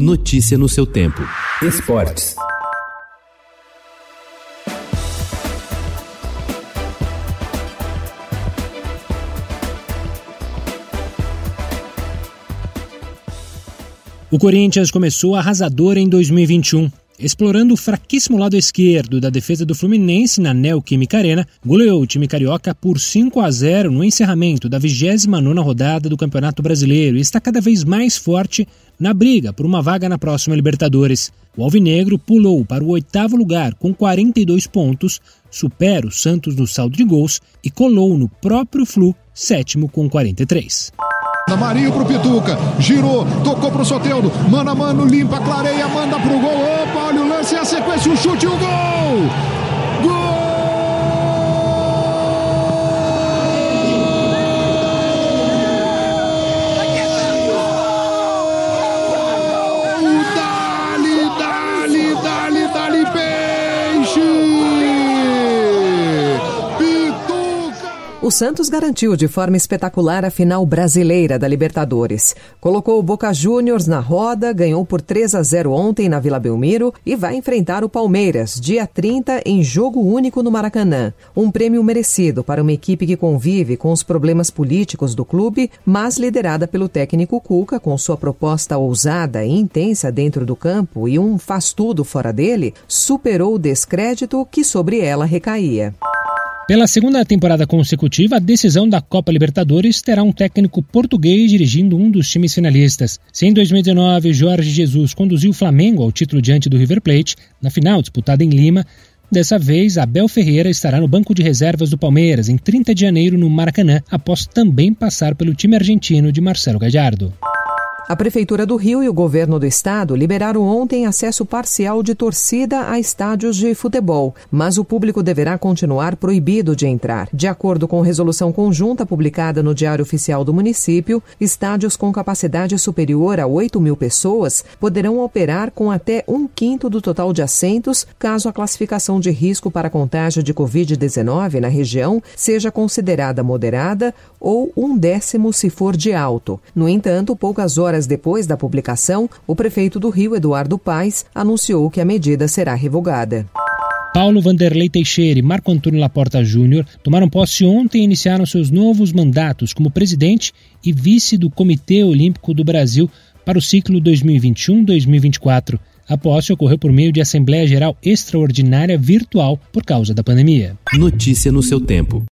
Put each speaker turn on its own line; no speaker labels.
Notícia no seu tempo. Esportes.
O Corinthians começou arrasador em 2021. Explorando o fraquíssimo lado esquerdo da defesa do Fluminense na Neoquímica Arena, goleou o time carioca por 5 a 0 no encerramento da 29ª rodada do Campeonato Brasileiro e está cada vez mais forte na briga por uma vaga na próxima Libertadores. O Alvinegro pulou para o oitavo lugar com 42 pontos, supera o Santos no saldo de gols e colou no próprio Flu, sétimo com 43.
Marinho pro Pituca, girou, tocou pro Soteldo, mano a mano, limpa, clareia, manda pro gol. Opa, olha o lance, a sequência, o chute, o gol!
O Santos garantiu de forma espetacular a final brasileira da Libertadores. Colocou o Boca Juniors na roda, ganhou por 3 a 0 ontem na Vila Belmiro e vai enfrentar o Palmeiras, dia 30, em jogo único no Maracanã. Um prêmio merecido para uma equipe que convive com os problemas políticos do clube, mas liderada pelo técnico Cuca, com sua proposta ousada e intensa dentro do campo e um faz-tudo fora dele, superou o descrédito que sobre ela recaía.
Pela segunda temporada consecutiva, a decisão da Copa Libertadores terá um técnico português dirigindo um dos times finalistas. Se em 2019 Jorge Jesus conduziu o Flamengo ao título diante do River Plate, na final disputada em Lima, Dessa vez, Abel Ferreira estará no banco de reservas do Palmeiras em 30 de janeiro no Maracanã, após também passar pelo time argentino de Marcelo Gallardo.
A Prefeitura do Rio e o governo do estado liberaram ontem acesso parcial de torcida a estádios de futebol, mas o público deverá continuar proibido de entrar. De acordo com resolução conjunta publicada no Diário Oficial do município, estádios com capacidade superior a 8 mil pessoas poderão operar com até um quinto do total de assentos, caso a classificação de risco para contágio de Covid-19 na região seja considerada moderada ou um décimo se for de alto. No entanto, poucas horas horas depois da publicação, o prefeito do Rio, Eduardo Paes, anunciou que a medida será revogada.
Paulo Vanderlei Teixeira e Marco Antônio Laporta Júnior tomaram posse ontem e iniciaram seus novos mandatos como presidente e vice do Comitê Olímpico do Brasil para o ciclo 2021-2024. A posse ocorreu por meio de Assembleia Geral Extraordinária virtual por causa da pandemia.
Notícia no seu tempo.